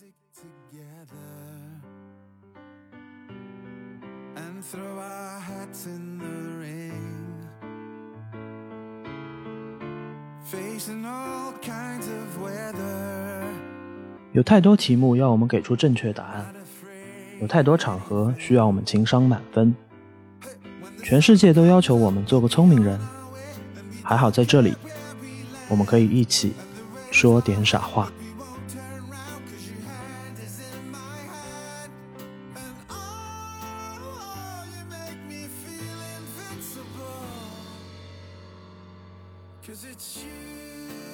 music together and throw our hats in the rain facing all kinds of weather. 有太多题目要我们给出正确答案，有太多场合需要我们情商满分，全世界都要求我们做个聪明人。还好在这里，我们可以一起说点傻话。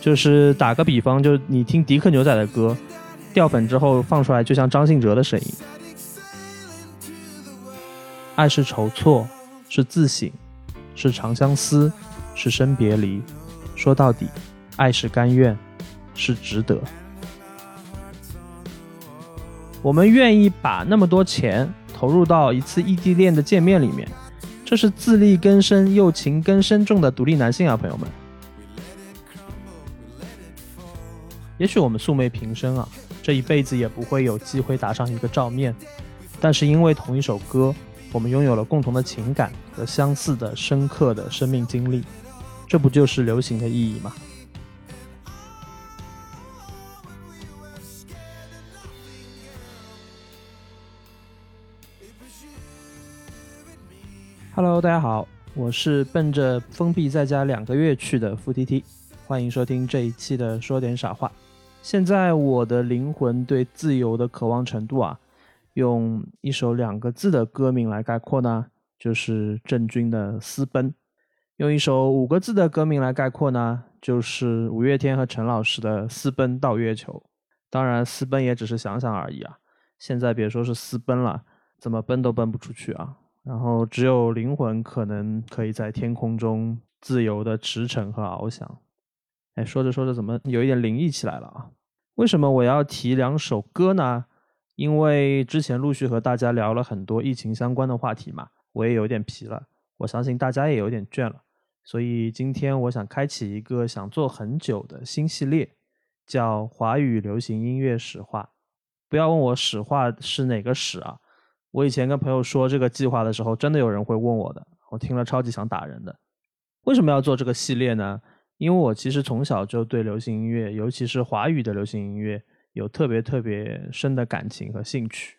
就是打个比方，就你听迪克牛仔的歌，掉粉之后放出来就像张信哲的声音。爱是筹措，是自省，是长相思，是生别离。说到底，爱是甘愿，是值得。我们愿意把那么多钱投入到一次异地恋的见面里面，这是自力更生又情根深重的独立男性啊，朋友们。也许我们素昧平生啊，这一辈子也不会有机会打上一个照面，但是因为同一首歌，我们拥有了共同的情感和相似的深刻的生命经历，这不就是流行的意义吗？Hello，大家好，我是奔着封闭在家两个月去的付 T T，欢迎收听这一期的说点傻话。现在我的灵魂对自由的渴望程度啊，用一首两个字的歌名来概括呢，就是郑钧的《私奔》；用一首五个字的歌名来概括呢，就是五月天和陈老师的《私奔到月球》。当然，私奔也只是想想而已啊！现在别说是私奔了，怎么奔都奔不出去啊！然后只有灵魂可能可以在天空中自由的驰骋和翱翔。哎，说着说着，怎么有一点灵异起来了啊？为什么我要提两首歌呢？因为之前陆续和大家聊了很多疫情相关的话题嘛，我也有点疲了。我相信大家也有点倦了，所以今天我想开启一个想做很久的新系列，叫华语流行音乐史话。不要问我史话是哪个史啊？我以前跟朋友说这个计划的时候，真的有人会问我的，我听了超级想打人的。为什么要做这个系列呢？因为我其实从小就对流行音乐，尤其是华语的流行音乐，有特别特别深的感情和兴趣。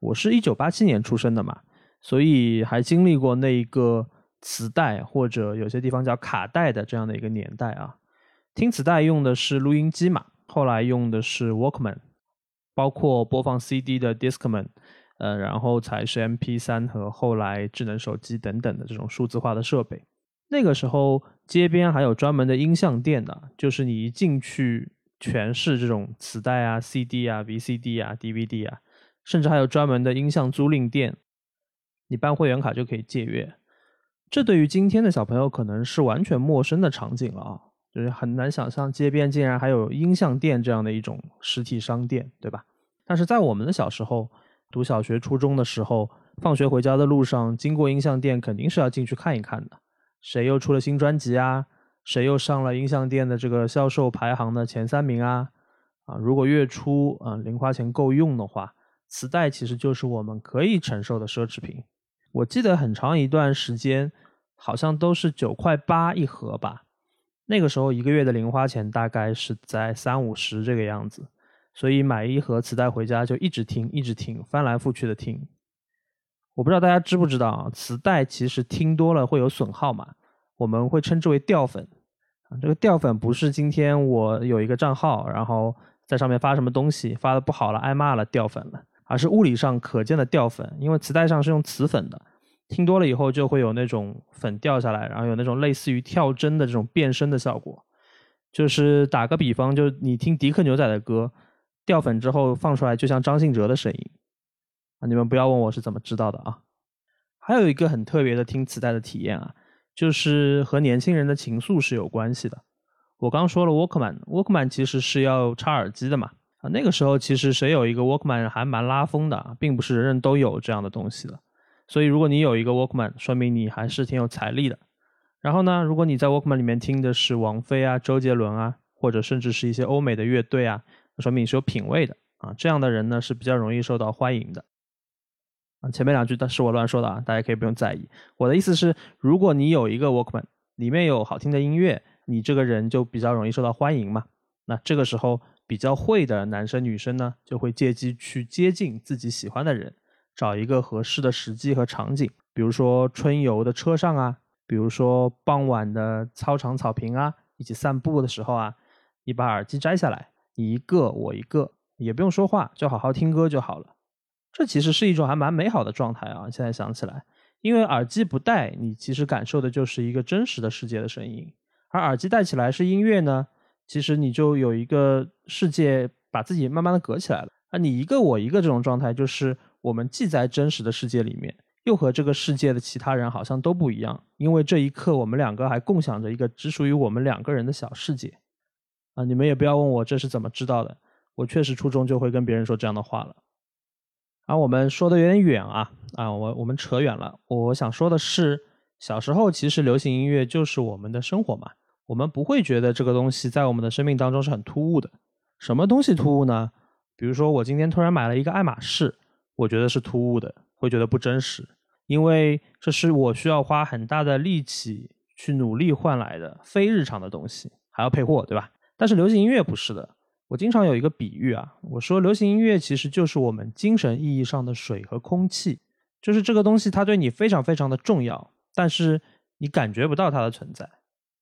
我是一九八七年出生的嘛，所以还经历过那一个磁带或者有些地方叫卡带的这样的一个年代啊。听磁带用的是录音机嘛，后来用的是 Walkman，包括播放 CD 的 Discman，呃，然后才是 MP 三和后来智能手机等等的这种数字化的设备。那个时候。街边还有专门的音像店的，就是你一进去全是这种磁带啊、CD 啊、VCD 啊、DVD 啊，甚至还有专门的音像租赁店，你办会员卡就可以借阅。这对于今天的小朋友可能是完全陌生的场景了啊，就是很难想象街边竟然还有音像店这样的一种实体商店，对吧？但是在我们的小时候，读小学、初中的时候，放学回家的路上经过音像店，肯定是要进去看一看的。谁又出了新专辑啊？谁又上了音像店的这个销售排行的前三名啊？啊，如果月初啊零花钱够用的话，磁带其实就是我们可以承受的奢侈品。我记得很长一段时间，好像都是九块八一盒吧。那个时候一个月的零花钱大概是在三五十这个样子，所以买一盒磁带回家就一直听，一直听，翻来覆去的听。我不知道大家知不知道啊？磁带其实听多了会有损耗嘛，我们会称之为掉粉啊。这个掉粉不是今天我有一个账号，然后在上面发什么东西发的不好了，挨骂了掉粉了，而是物理上可见的掉粉。因为磁带上是用磁粉的，听多了以后就会有那种粉掉下来，然后有那种类似于跳帧的这种变声的效果。就是打个比方，就是你听迪克牛仔的歌，掉粉之后放出来就像张信哲的声音。你们不要问我是怎么知道的啊！还有一个很特别的听磁带的体验啊，就是和年轻人的情愫是有关系的。我刚说了 Walkman，Walkman 其实是要插耳机的嘛啊，那个时候其实谁有一个 Walkman 还蛮拉风的，并不是人人都有这样的东西的。所以如果你有一个 Walkman，说明你还是挺有财力的。然后呢，如果你在 Walkman 里面听的是王菲啊、周杰伦啊，或者甚至是一些欧美的乐队啊，说明你是有品位的。啊，这样的人呢是比较容易受到欢迎的。前面两句都是我乱说的啊，大家可以不用在意。我的意思是，如果你有一个 Walkman，里面有好听的音乐，你这个人就比较容易受到欢迎嘛。那这个时候，比较会的男生女生呢，就会借机去接近自己喜欢的人，找一个合适的时机和场景，比如说春游的车上啊，比如说傍晚的操场草坪啊，一起散步的时候啊，你把耳机摘下来，你一个我一个，也不用说话，就好好听歌就好了。这其实是一种还蛮美好的状态啊！现在想起来，因为耳机不戴，你其实感受的就是一个真实的世界的声音；而耳机戴起来是音乐呢，其实你就有一个世界把自己慢慢的隔起来了。啊，你一个我一个这种状态，就是我们既在真实的世界里面，又和这个世界的其他人好像都不一样，因为这一刻我们两个还共享着一个只属于我们两个人的小世界。啊，你们也不要问我这是怎么知道的，我确实初中就会跟别人说这样的话了。啊，我们说的有点远啊，啊，我我们扯远了。我想说的是，小时候其实流行音乐就是我们的生活嘛，我们不会觉得这个东西在我们的生命当中是很突兀的。什么东西突兀呢？比如说我今天突然买了一个爱马仕，我觉得是突兀的，会觉得不真实，因为这是我需要花很大的力气去努力换来的非日常的东西，还要配货，对吧？但是流行音乐不是的。我经常有一个比喻啊，我说流行音乐其实就是我们精神意义上的水和空气，就是这个东西它对你非常非常的重要，但是你感觉不到它的存在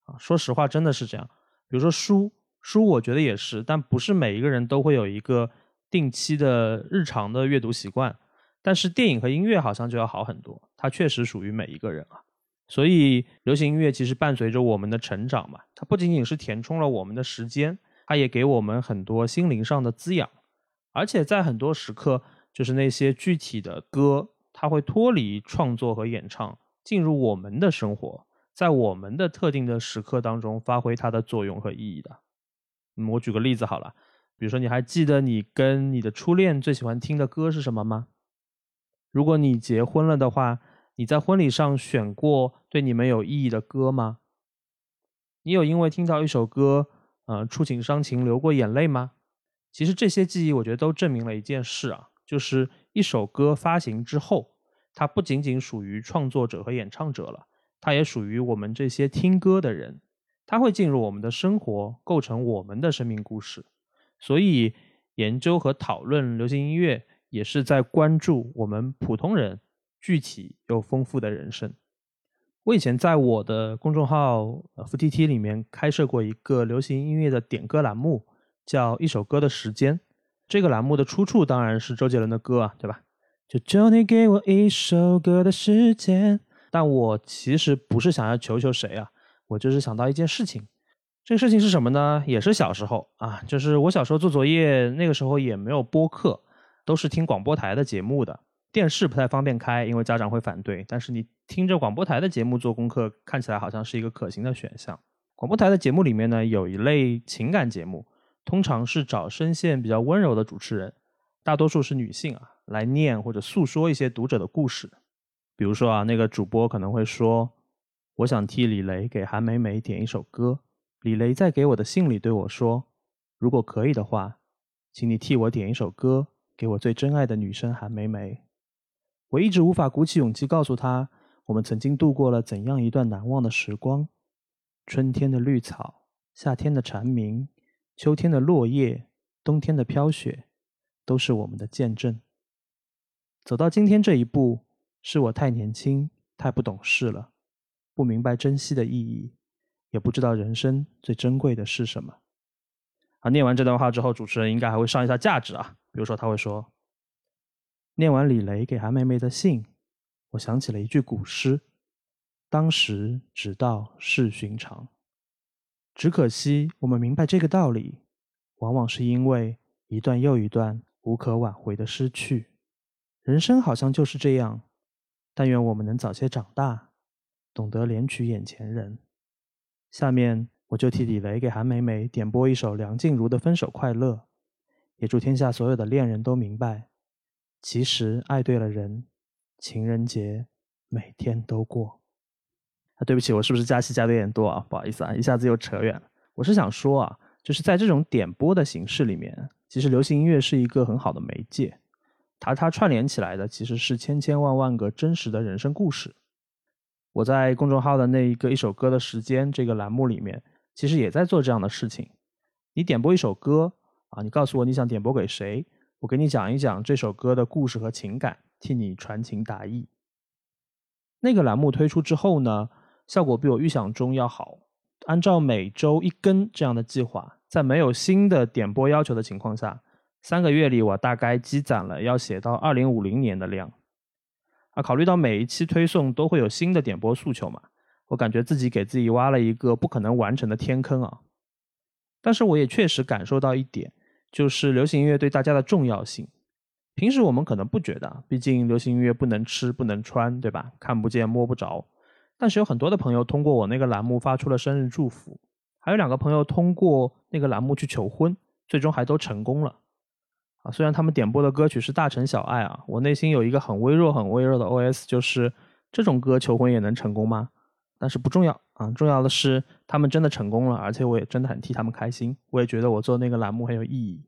啊。说实话，真的是这样。比如说书，书我觉得也是，但不是每一个人都会有一个定期的日常的阅读习惯。但是电影和音乐好像就要好很多，它确实属于每一个人啊。所以流行音乐其实伴随着我们的成长嘛，它不仅仅是填充了我们的时间。它也给我们很多心灵上的滋养，而且在很多时刻，就是那些具体的歌，它会脱离创作和演唱，进入我们的生活，在我们的特定的时刻当中发挥它的作用和意义的。嗯，我举个例子好了，比如说，你还记得你跟你的初恋最喜欢听的歌是什么吗？如果你结婚了的话，你在婚礼上选过对你们有意义的歌吗？你有因为听到一首歌？呃，触景伤情，流过眼泪吗？其实这些记忆，我觉得都证明了一件事啊，就是一首歌发行之后，它不仅仅属于创作者和演唱者了，它也属于我们这些听歌的人，它会进入我们的生活，构成我们的生命故事。所以，研究和讨论流行音乐，也是在关注我们普通人具体又丰富的人生。我以前在我的公众号呃 F T T 里面开设过一个流行音乐的点歌栏目，叫一首歌的时间。这个栏目的出处当然是周杰伦的歌啊，对吧？求求你给我一首歌的时间。但我其实不是想要求求谁啊，我就是想到一件事情。这个事情是什么呢？也是小时候啊，就是我小时候做作业，那个时候也没有播客，都是听广播台的节目的。电视不太方便开，因为家长会反对。但是你听着广播台的节目做功课，看起来好像是一个可行的选项。广播台的节目里面呢，有一类情感节目，通常是找声线比较温柔的主持人，大多数是女性啊，来念或者诉说一些读者的故事。比如说啊，那个主播可能会说：“我想替李雷给韩梅梅点一首歌。”李雷在给我的信里对我说：“如果可以的话，请你替我点一首歌，给我最真爱的女生韩梅梅。”我一直无法鼓起勇气告诉他，我们曾经度过了怎样一段难忘的时光。春天的绿草，夏天的蝉鸣，秋天的落叶，冬天的飘雪，都是我们的见证。走到今天这一步，是我太年轻，太不懂事了，不明白珍惜的意义，也不知道人生最珍贵的是什么。啊，念完这段话之后，主持人应该还会上一下价值啊，比如说他会说。念完李雷给韩梅梅的信，我想起了一句古诗：“当时只道是寻常。”只可惜，我们明白这个道理，往往是因为一段又一段无可挽回的失去。人生好像就是这样。但愿我们能早些长大，懂得怜取眼前人。下面，我就替李雷给韩梅梅点播一首梁静茹的《分手快乐》，也祝天下所有的恋人都明白。其实爱对了人，情人节每天都过。啊，对不起，我是不是加戏加的有点多啊？不好意思啊，一下子又扯远了。我是想说啊，就是在这种点播的形式里面，其实流行音乐是一个很好的媒介，它它串联起来的其实是千千万万个真实的人生故事。我在公众号的那一个一首歌的时间这个栏目里面，其实也在做这样的事情。你点播一首歌啊，你告诉我你想点播给谁，我给你讲一讲这首歌的故事和情感，替你传情达意。那个栏目推出之后呢，效果比我预想中要好。按照每周一根这样的计划，在没有新的点播要求的情况下，三个月里我大概积攒了要写到二零五零年的量。啊，考虑到每一期推送都会有新的点播诉求嘛，我感觉自己给自己挖了一个不可能完成的天坑啊。但是我也确实感受到一点，就是流行音乐对大家的重要性。平时我们可能不觉得，毕竟流行音乐不能吃不能穿，对吧？看不见摸不着。但是有很多的朋友通过我那个栏目发出了生日祝福，还有两个朋友通过那个栏目去求婚，最终还都成功了。啊，虽然他们点播的歌曲是大城小爱啊，我内心有一个很微弱、很微弱的 OS，就是这种歌求婚也能成功吗？但是不重要啊，重要的是他们真的成功了，而且我也真的很替他们开心，我也觉得我做那个栏目很有意义。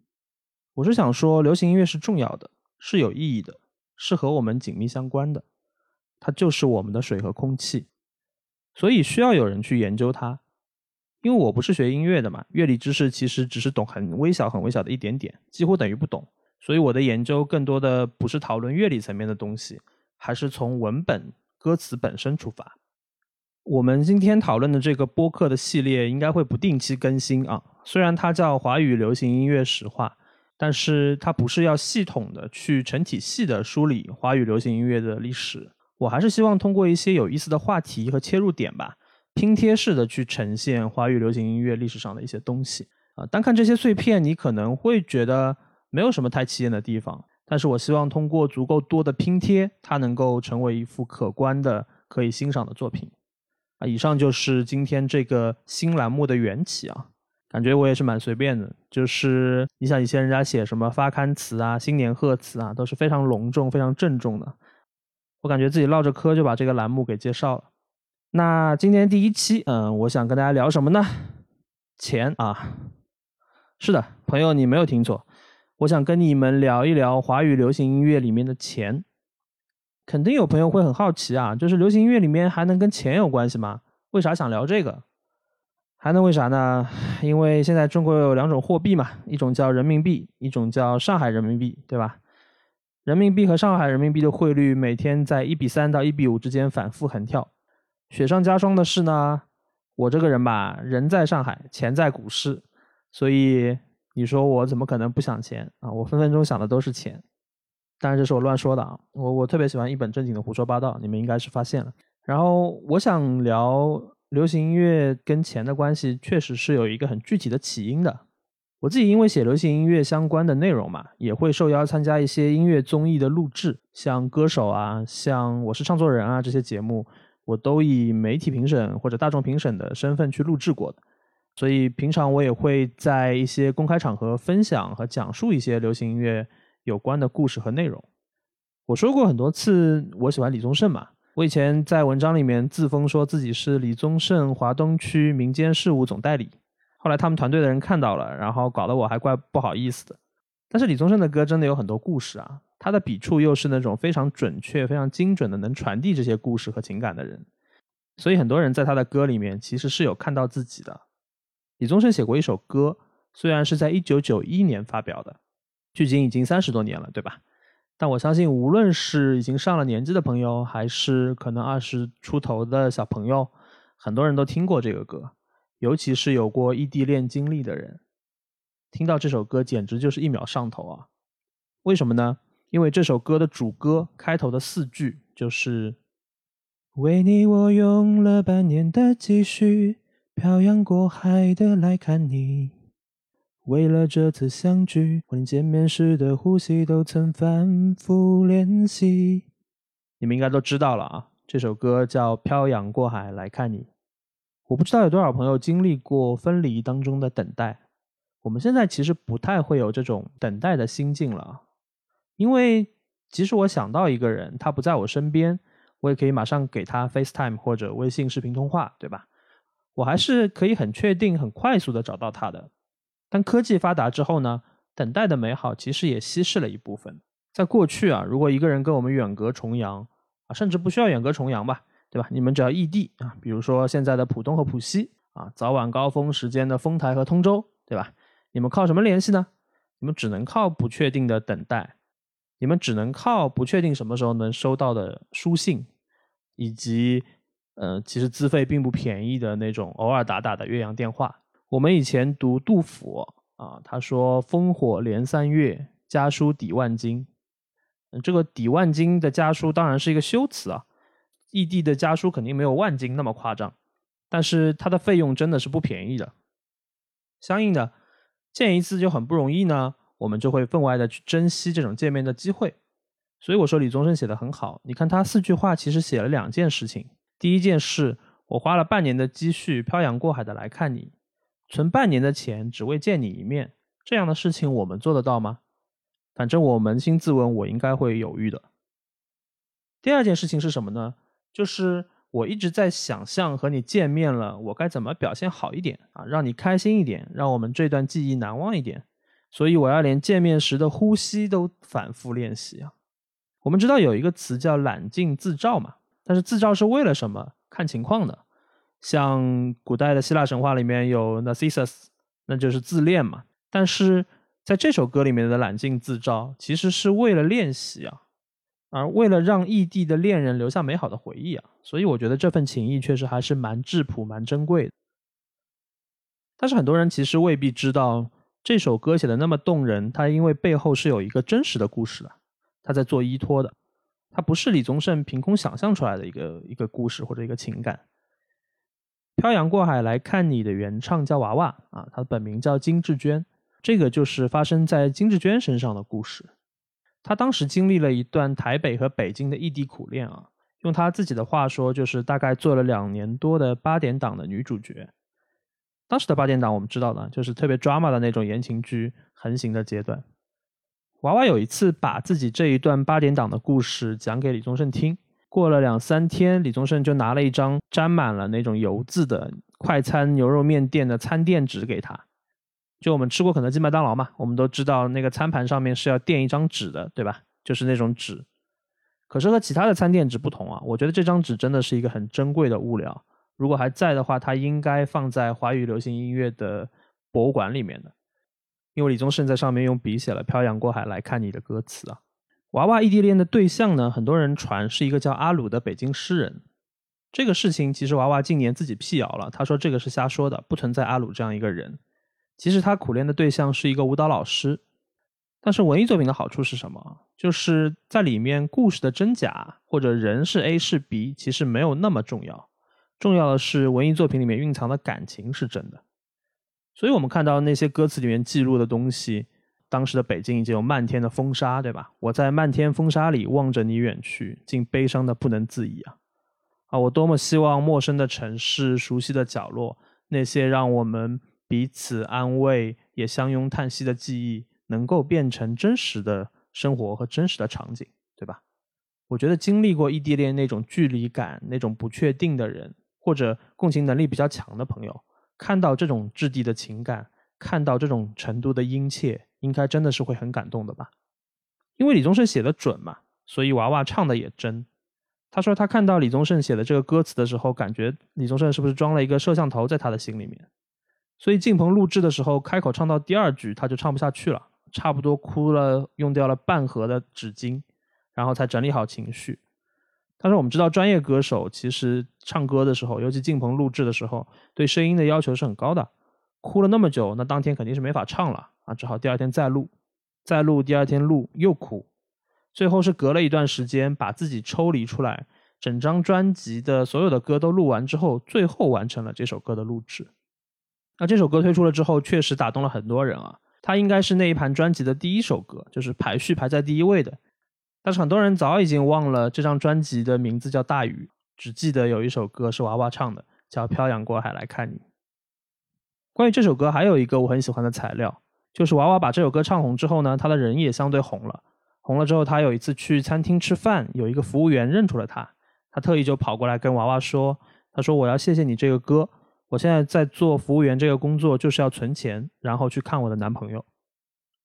我是想说，流行音乐是重要的，是有意义的，是和我们紧密相关的，它就是我们的水和空气，所以需要有人去研究它。因为我不是学音乐的嘛，乐理知识其实只是懂很微小、很微小的一点点，几乎等于不懂。所以我的研究更多的不是讨论乐理层面的东西，还是从文本、歌词本身出发。我们今天讨论的这个播客的系列应该会不定期更新啊，虽然它叫华语流行音乐史话，但是它不是要系统的去成体系的梳理华语流行音乐的历史。我还是希望通过一些有意思的话题和切入点吧。拼贴式的去呈现华语流行音乐历史上的一些东西啊，单看这些碎片，你可能会觉得没有什么太起眼的地方。但是我希望通过足够多的拼贴，它能够成为一幅可观的、可以欣赏的作品以上就是今天这个新栏目的缘起啊，感觉我也是蛮随便的。就是你想以前人家写什么发刊词啊、新年贺词啊，都是非常隆重、非常郑重的，我感觉自己唠着嗑就把这个栏目给介绍了。那今天第一期，嗯，我想跟大家聊什么呢？钱啊，是的，朋友，你没有听错，我想跟你们聊一聊华语流行音乐里面的钱。肯定有朋友会很好奇啊，就是流行音乐里面还能跟钱有关系吗？为啥想聊这个？还能为啥呢？因为现在中国有两种货币嘛，一种叫人民币，一种叫上海人民币，对吧？人民币和上海人民币的汇率每天在一比三到一比五之间反复横跳。雪上加霜的是呢，我这个人吧，人在上海，钱在股市，所以你说我怎么可能不想钱啊？我分分钟想的都是钱。当然这是我乱说的啊，我我特别喜欢一本正经的胡说八道，你们应该是发现了。然后我想聊流行音乐跟钱的关系，确实是有一个很具体的起因的。我自己因为写流行音乐相关的内容嘛，也会受邀参加一些音乐综艺的录制，像歌手啊，像我是唱作人啊这些节目。我都以媒体评审或者大众评审的身份去录制过的，所以平常我也会在一些公开场合分享和讲述一些流行音乐有关的故事和内容。我说过很多次，我喜欢李宗盛嘛。我以前在文章里面自封说自己是李宗盛华东区民间事务总代理，后来他们团队的人看到了，然后搞得我还怪不好意思的。但是李宗盛的歌真的有很多故事啊。他的笔触又是那种非常准确、非常精准的，能传递这些故事和情感的人，所以很多人在他的歌里面其实是有看到自己的。李宗盛写过一首歌，虽然是在一九九一年发表的，距今已经三十多年了，对吧？但我相信，无论是已经上了年纪的朋友，还是可能二十出头的小朋友，很多人都听过这个歌，尤其是有过异地恋经历的人，听到这首歌简直就是一秒上头啊！为什么呢？因为这首歌的主歌开头的四句就是“为你我用了半年的积蓄，漂洋过海的来看你。为了这次相聚，我连见面时的呼吸都曾反复练习。”你们应该都知道了啊，这首歌叫《漂洋过海来看你》。我不知道有多少朋友经历过分离当中的等待，我们现在其实不太会有这种等待的心境了。因为即使我想到一个人，他不在我身边，我也可以马上给他 FaceTime 或者微信视频通话，对吧？我还是可以很确定、很快速的找到他的。但科技发达之后呢，等待的美好其实也稀释了一部分。在过去啊，如果一个人跟我们远隔重洋啊，甚至不需要远隔重洋吧，对吧？你们只要异地啊，比如说现在的浦东和浦西啊，早晚高峰时间的丰台和通州，对吧？你们靠什么联系呢？你们只能靠不确定的等待，你们只能靠不确定什么时候能收到的书信，以及呃，其实资费并不便宜的那种偶尔打打的岳阳电话。我们以前读杜甫啊，他说“烽火连三月，家书抵万金”。这个抵万金的家书当然是一个修辞啊，异地的家书肯定没有万金那么夸张，但是它的费用真的是不便宜的。相应的，见一次就很不容易呢，我们就会分外的去珍惜这种见面的机会。所以我说李宗盛写的很好，你看他四句话其实写了两件事情。第一件事，我花了半年的积蓄漂洋过海的来看你。存半年的钱只为见你一面，这样的事情我们做得到吗？反正我扪心自问，我应该会犹豫的。第二件事情是什么呢？就是我一直在想象和你见面了，我该怎么表现好一点啊，让你开心一点，让我们这段记忆难忘一点。所以我要连见面时的呼吸都反复练习啊。我们知道有一个词叫揽镜自照嘛，但是自照是为了什么？看情况的。像古代的希腊神话里面有 Narcissus，那就是自恋嘛。但是在这首歌里面的揽镜自照，其实是为了练习啊，而为了让异地的恋人留下美好的回忆啊。所以我觉得这份情谊确实还是蛮质朴、蛮珍贵的。但是很多人其实未必知道，这首歌写的那么动人，它因为背后是有一个真实的故事的，它在做依托的，它不是李宗盛凭空想象出来的一个一个故事或者一个情感。漂洋过海来看你的原唱叫娃娃啊，她的本名叫金志娟，这个就是发生在金志娟身上的故事。她当时经历了一段台北和北京的异地苦恋啊，用她自己的话说，就是大概做了两年多的八点档的女主角。当时的八点档我们知道的，就是特别 drama 的那种言情剧横行的阶段。娃娃有一次把自己这一段八点档的故事讲给李宗盛听。过了两三天，李宗盛就拿了一张沾满了那种油渍的快餐牛肉面店的餐垫纸给他。就我们吃过肯德基、麦当劳嘛，我们都知道那个餐盘上面是要垫一张纸的，对吧？就是那种纸。可是和其他的餐垫纸不同啊，我觉得这张纸真的是一个很珍贵的物料。如果还在的话，它应该放在华语流行音乐的博物馆里面的，因为李宗盛在上面用笔写了《漂洋过海来看你》的歌词啊。娃娃异地恋的对象呢？很多人传是一个叫阿鲁的北京诗人。这个事情其实娃娃近年自己辟谣了，他说这个是瞎说的，不存在阿鲁这样一个人。其实他苦恋的对象是一个舞蹈老师。但是文艺作品的好处是什么？就是在里面故事的真假或者人是 A 是 B，其实没有那么重要。重要的是文艺作品里面蕴藏的感情是真的。所以我们看到那些歌词里面记录的东西。当时的北京已经有漫天的风沙，对吧？我在漫天风沙里望着你远去，竟悲伤的不能自已啊！啊，我多么希望陌生的城市、熟悉的角落，那些让我们彼此安慰也相拥叹息的记忆，能够变成真实的生活和真实的场景，对吧？我觉得经历过异地恋那种距离感、那种不确定的人，或者共情能力比较强的朋友，看到这种质地的情感，看到这种程度的殷切。应该真的是会很感动的吧，因为李宗盛写的准嘛，所以娃娃唱的也真。他说他看到李宗盛写的这个歌词的时候，感觉李宗盛是不是装了一个摄像头在他的心里面？所以进棚录制的时候，开口唱到第二句，他就唱不下去了，差不多哭了，用掉了半盒的纸巾，然后才整理好情绪。他说我们知道专业歌手其实唱歌的时候，尤其进棚录制的时候，对声音的要求是很高的。哭了那么久，那当天肯定是没法唱了啊，只好第二天再录，再录，第二天录又哭，最后是隔了一段时间把自己抽离出来，整张专辑的所有的歌都录完之后，最后完成了这首歌的录制。那这首歌推出了之后，确实打动了很多人啊，它应该是那一盘专辑的第一首歌，就是排序排在第一位的。但是很多人早已经忘了这张专辑的名字叫《大雨》，只记得有一首歌是娃娃唱的，叫《漂洋过海来看你》。关于这首歌，还有一个我很喜欢的材料，就是娃娃把这首歌唱红之后呢，他的人也相对红了。红了之后，他有一次去餐厅吃饭，有一个服务员认出了他，他特意就跑过来跟娃娃说：“他说我要谢谢你这个歌，我现在在做服务员这个工作，就是要存钱，然后去看我的男朋友。”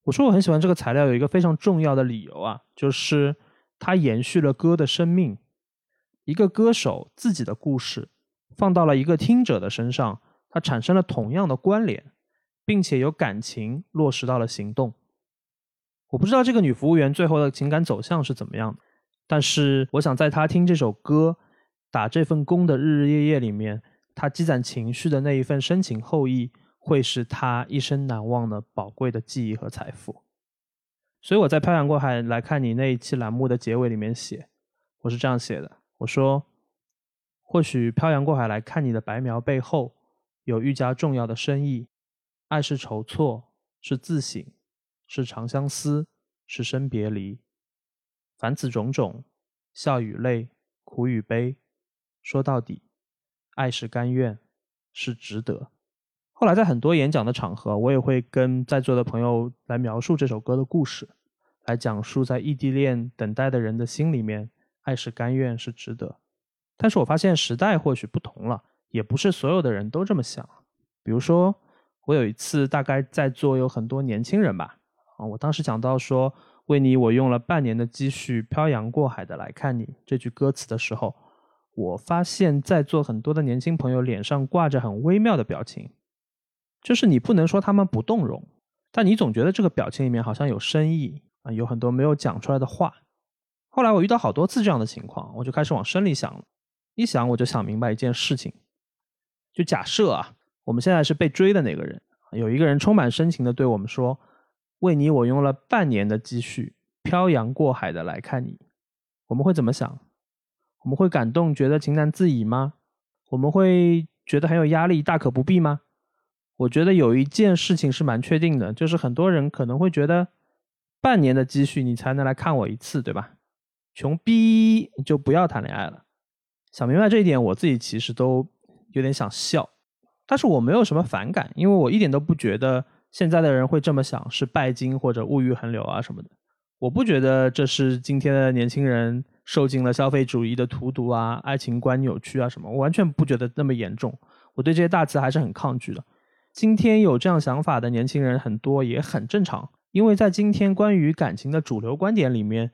我说我很喜欢这个材料，有一个非常重要的理由啊，就是它延续了歌的生命。一个歌手自己的故事放到了一个听者的身上，它产生了同样的关联，并且有感情落实到了行动。我不知道这个女服务员最后的情感走向是怎么样的，但是我想在她听这首歌、打这份工的日日夜夜里面，她积攒情绪的那一份深情厚谊，会是她一生难忘的宝贵的记忆和财富。所以我在《漂洋过海来看你》那一期栏目的结尾里面写，我是这样写的：我说，或许漂洋过海来看你的白描背后，有愈加重要的深意。爱是筹措，是自省。是长相思，是生别离，凡此种种，笑与泪，苦与悲，说到底，爱是甘愿，是值得。后来在很多演讲的场合，我也会跟在座的朋友来描述这首歌的故事，来讲述在异地恋等待的人的心里面，爱是甘愿，是值得。但是我发现时代或许不同了，也不是所有的人都这么想。比如说，我有一次大概在座有很多年轻人吧。啊，我当时讲到说，为你我用了半年的积蓄漂洋过海的来看你这句歌词的时候，我发现在座很多的年轻朋友脸上挂着很微妙的表情，就是你不能说他们不动容，但你总觉得这个表情里面好像有深意啊，有很多没有讲出来的话。后来我遇到好多次这样的情况，我就开始往深里想，一想我就想明白一件事情，就假设啊，我们现在是被追的那个人，有一个人充满深情的对我们说。为你，我用了半年的积蓄，漂洋过海的来看你，我们会怎么想？我们会感动，觉得情难自已吗？我们会觉得很有压力，大可不必吗？我觉得有一件事情是蛮确定的，就是很多人可能会觉得，半年的积蓄你才能来看我一次，对吧？穷逼就不要谈恋爱了。想明白这一点，我自己其实都有点想笑，但是我没有什么反感，因为我一点都不觉得。现在的人会这么想，是拜金或者物欲横流啊什么的。我不觉得这是今天的年轻人受尽了消费主义的荼毒啊，爱情观扭曲啊什么，我完全不觉得那么严重。我对这些大词还是很抗拒的。今天有这样想法的年轻人很多，也很正常，因为在今天关于感情的主流观点里面，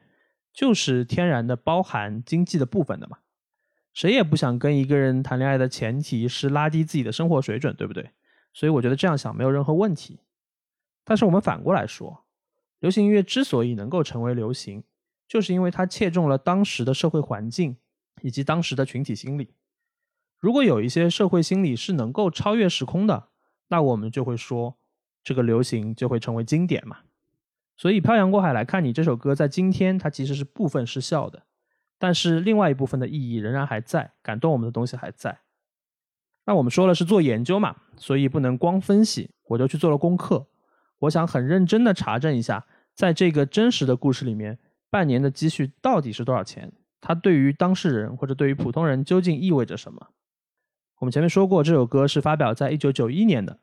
就是天然的包含经济的部分的嘛。谁也不想跟一个人谈恋爱的前提是拉低自己的生活水准，对不对？所以我觉得这样想没有任何问题。但是我们反过来说，流行音乐之所以能够成为流行，就是因为它切中了当时的社会环境以及当时的群体心理。如果有一些社会心理是能够超越时空的，那我们就会说这个流行就会成为经典嘛。所以漂洋过海来看你这首歌，在今天它其实是部分失效的，但是另外一部分的意义仍然还在，感动我们的东西还在。那我们说了是做研究嘛，所以不能光分析，我就去做了功课。我想很认真的查证一下，在这个真实的故事里面，半年的积蓄到底是多少钱？它对于当事人或者对于普通人究竟意味着什么？我们前面说过，这首歌是发表在一九九一年的，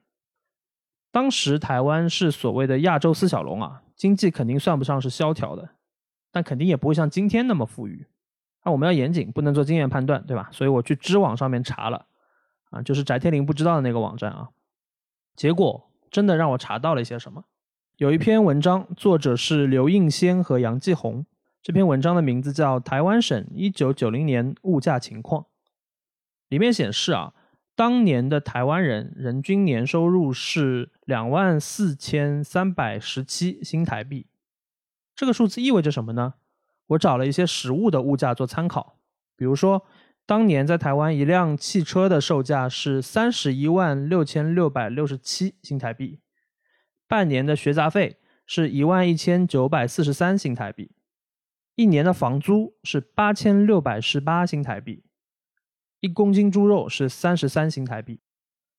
当时台湾是所谓的亚洲四小龙啊，经济肯定算不上是萧条的，但肯定也不会像今天那么富裕。那我们要严谨，不能做经验判断，对吧？所以我去知网上面查了，啊，就是翟天临不知道的那个网站啊，结果。真的让我查到了一些什么？有一篇文章，作者是刘应先和杨继红。这篇文章的名字叫《台湾省一九九零年物价情况》。里面显示啊，当年的台湾人人均年收入是两万四千三百十七新台币。这个数字意味着什么呢？我找了一些实物的物价做参考，比如说。当年在台湾，一辆汽车的售价是三十一万六千六百六十七新台币，半年的学杂费是一万一千九百四十三新台币，一年的房租是八千六百十八新台币，一公斤猪肉是三十三新台币。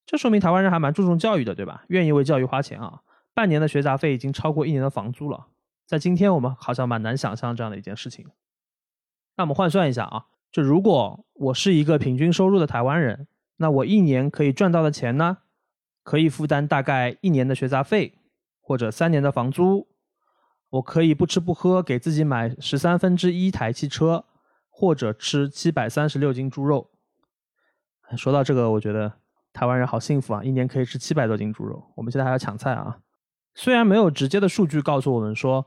这说明台湾人还蛮注重教育的，对吧？愿意为教育花钱啊。半年的学杂费已经超过一年的房租了，在今天我们好像蛮难想象这样的一件事情。那我们换算一下啊。就如果我是一个平均收入的台湾人，那我一年可以赚到的钱呢，可以负担大概一年的学杂费或者三年的房租，我可以不吃不喝给自己买十三分之一台汽车，或者吃七百三十六斤猪肉。说到这个，我觉得台湾人好幸福啊，一年可以吃七百多斤猪肉。我们现在还要抢菜啊。虽然没有直接的数据告诉我们说，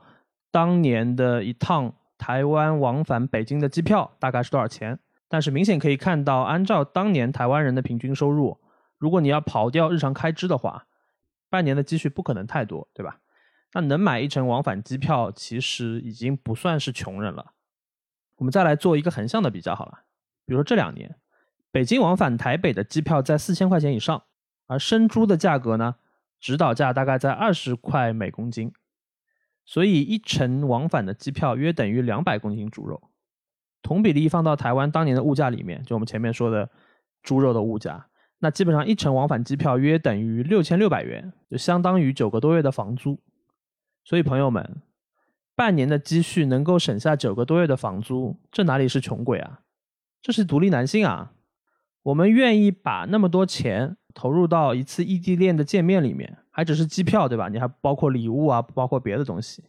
当年的一趟台湾往返北京的机票大概是多少钱，但是明显可以看到，按照当年台湾人的平均收入，如果你要刨掉日常开支的话，半年的积蓄不可能太多，对吧？那能买一程往返机票，其实已经不算是穷人了。我们再来做一个横向的比较好了，比如说这两年，北京往返台北的机票在四千块钱以上，而生猪的价格呢，指导价大概在二十块每公斤，所以一程往返的机票约等于两百公斤猪肉。同比例放到台湾当年的物价里面，就我们前面说的猪肉的物价，那基本上一程往返机票约等于六千六百元，就相当于九个多月的房租。所以朋友们。半年的积蓄能够省下九个多月的房租，这哪里是穷鬼啊？这是独立男性啊！我们愿意把那么多钱投入到一次异地恋的见面里面，还只是机票对吧？你还包括礼物啊，不包括别的东西。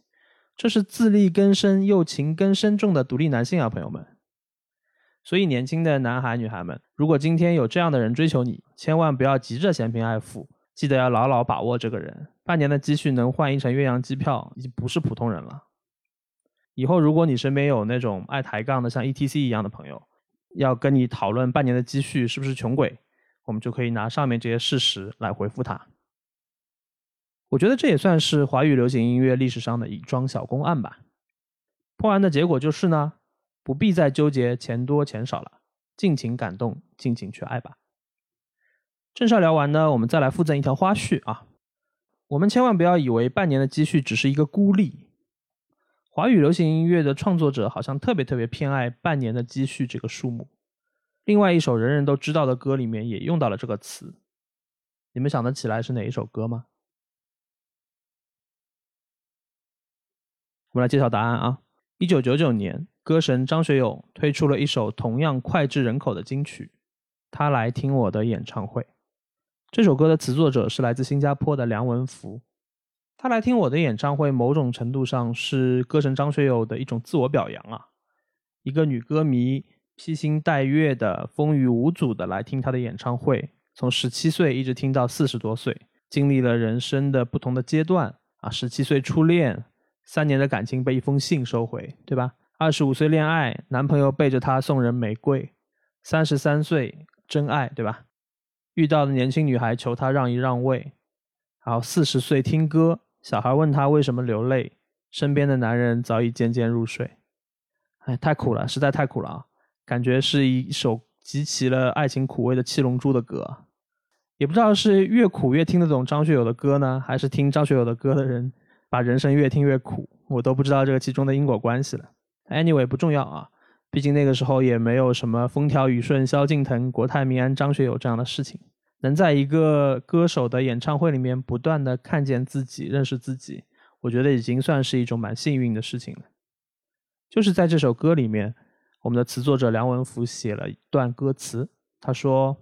这是自力更生又情根深重的独立男性啊，朋友们。所以年轻的男孩女孩们，如果今天有这样的人追求你，千万不要急着嫌贫爱富，记得要牢牢把握这个人。半年的积蓄能换一程岳阳机票，已经不是普通人了。以后如果你身边有那种爱抬杠的像 ETC 一样的朋友，要跟你讨论半年的积蓄是不是穷鬼，我们就可以拿上面这些事实来回复他。我觉得这也算是华语流行音乐历史上的一桩小公案吧。破案的结果就是呢，不必再纠结钱多钱少了，尽情感动，尽情去爱吧。正事聊完呢，我们再来附赠一条花絮啊，我们千万不要以为半年的积蓄只是一个孤立。华语流行音乐的创作者好像特别特别偏爱半年的积蓄这个数目。另外一首人人都知道的歌里面也用到了这个词，你们想得起来是哪一首歌吗？我们来揭晓答案啊！一九九九年，歌神张学友推出了一首同样脍炙人口的金曲《他来听我的演唱会》。这首歌的词作者是来自新加坡的梁文福。他来听我的演唱会，某种程度上是歌神张学友的一种自我表扬啊。一个女歌迷披星戴月的、风雨无阻的来听他的演唱会，从十七岁一直听到四十多岁，经历了人生的不同的阶段啊。十七岁初恋，三年的感情被一封信收回，对吧？二十五岁恋爱，男朋友背着她送人玫瑰。三十三岁真爱，对吧？遇到的年轻女孩求他让一让位。好，四十岁听歌。小孩问他为什么流泪，身边的男人早已渐渐入睡。哎，太苦了，实在太苦了啊！感觉是一首集齐了爱情苦味的七龙珠的歌。也不知道是越苦越听得懂张学友的歌呢，还是听张学友的歌的人把人生越听越苦，我都不知道这个其中的因果关系了。Anyway，不重要啊，毕竟那个时候也没有什么风调雨顺、萧敬腾、国泰民安、张学友这样的事情。能在一个歌手的演唱会里面不断的看见自己、认识自己，我觉得已经算是一种蛮幸运的事情了。就是在这首歌里面，我们的词作者梁文福写了一段歌词，他说：“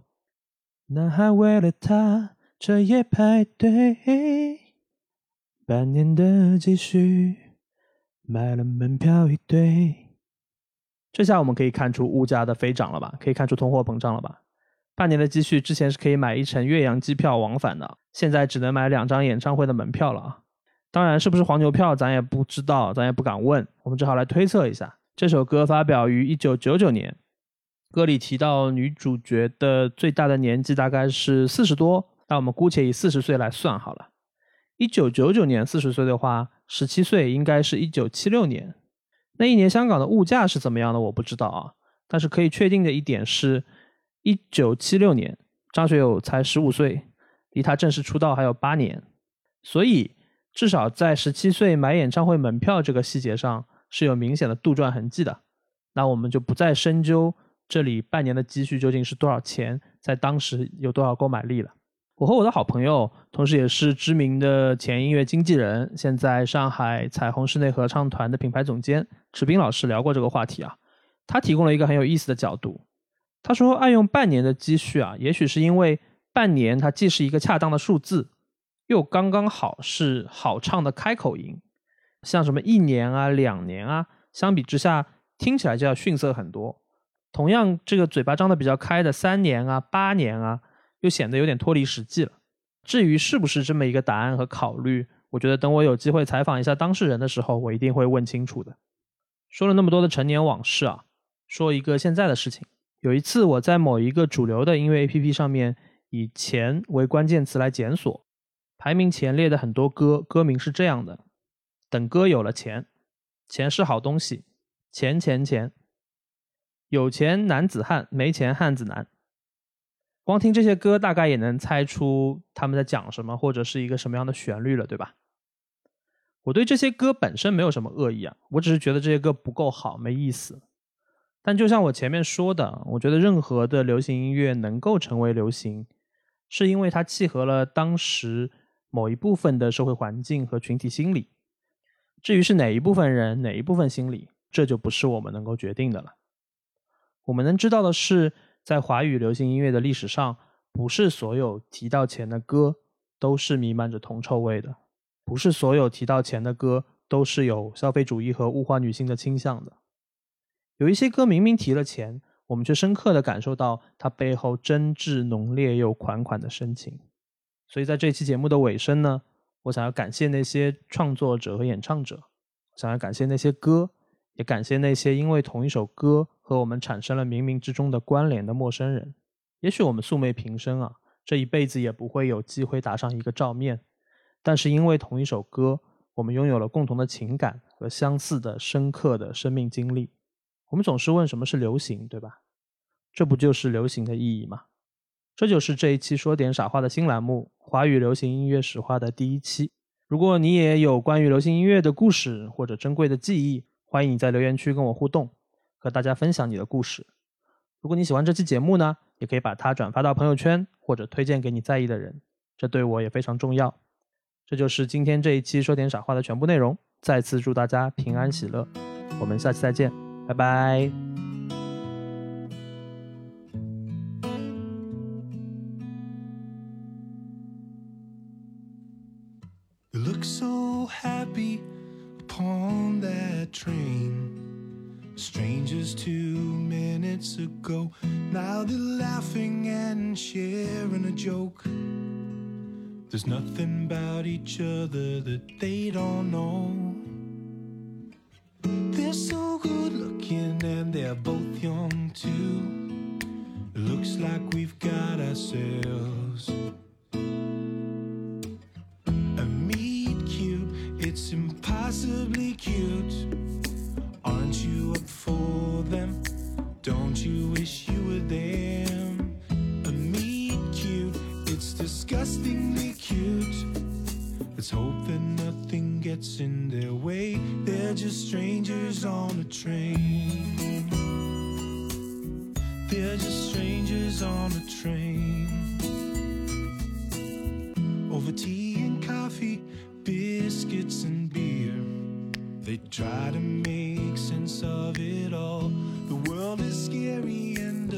男孩为了她彻夜排队，半年的积蓄买了门票一堆。”这下我们可以看出物价的飞涨了吧？可以看出通货膨胀了吧？半年的积蓄之前是可以买一程岳阳机票往返的，现在只能买两张演唱会的门票了啊！当然是不是黄牛票，咱也不知道，咱也不敢问，我们只好来推测一下。这首歌发表于一九九九年，歌里提到女主角的最大的年纪大概是四十多，那我们姑且以四十岁来算好了。一九九九年四十岁的话，十七岁应该是一九七六年。那一年香港的物价是怎么样的？我不知道啊，但是可以确定的一点是。一九七六年，张学友才十五岁，离他正式出道还有八年，所以至少在十七岁买演唱会门票这个细节上是有明显的杜撰痕迹的。那我们就不再深究这里半年的积蓄究竟是多少钱，在当时有多少购买力了。我和我的好朋友，同时也是知名的前音乐经纪人，现在上海彩虹室内合唱团的品牌总监池斌老师聊过这个话题啊，他提供了一个很有意思的角度。他说：“爱用半年的积蓄啊，也许是因为半年它既是一个恰当的数字，又刚刚好是好唱的开口音。像什么一年啊、两年啊，相比之下听起来就要逊色很多。同样，这个嘴巴张得比较开的三年啊、八年啊，又显得有点脱离实际了。至于是不是这么一个答案和考虑，我觉得等我有机会采访一下当事人的时候，我一定会问清楚的。说了那么多的陈年往事啊，说一个现在的事情。有一次我在某一个主流的音乐 APP 上面，以“钱”为关键词来检索，排名前列的很多歌，歌名是这样的：等歌有了钱，钱是好东西，钱钱钱，有钱男子汉，没钱汉子难。光听这些歌，大概也能猜出他们在讲什么，或者是一个什么样的旋律了，对吧？我对这些歌本身没有什么恶意啊，我只是觉得这些歌不够好，没意思。但就像我前面说的，我觉得任何的流行音乐能够成为流行，是因为它契合了当时某一部分的社会环境和群体心理。至于是哪一部分人、哪一部分心理，这就不是我们能够决定的了。我们能知道的是。在华语流行音乐的历史上，不是所有提到钱的歌都是弥漫着铜臭味的，不是所有提到钱的歌都是有消费主义和物化女性的倾向的。有一些歌明明提了钱，我们却深刻的感受到它背后真挚浓烈又款款的深情。所以在这期节目的尾声呢，我想要感谢那些创作者和演唱者，想要感谢那些歌，也感谢那些因为同一首歌。和我们产生了冥冥之中的关联的陌生人，也许我们素昧平生啊，这一辈子也不会有机会打上一个照面，但是因为同一首歌，我们拥有了共同的情感和相似的深刻的生命经历。我们总是问什么是流行，对吧？这不就是流行的意义吗？这就是这一期说点傻话的新栏目《华语流行音乐史话》的第一期。如果你也有关于流行音乐的故事或者珍贵的记忆，欢迎你在留言区跟我互动。和大家分享你的故事。如果你喜欢这期节目呢，也可以把它转发到朋友圈，或者推荐给你在意的人，这对我也非常重要。这就是今天这一期说点傻话的全部内容。再次祝大家平安喜乐，我们下期再见，拜拜。Joke. There's nothing about each other that they don't know. They're so good looking and they're both young too. It looks like we've got ourselves a meet cute. It's impossibly cute. Disgustingly cute. Let's hope that nothing gets in their way. They're just strangers on a train. They're just strangers on a train. Over tea and coffee, biscuits and beer. They try to make sense of it all. The world is scary and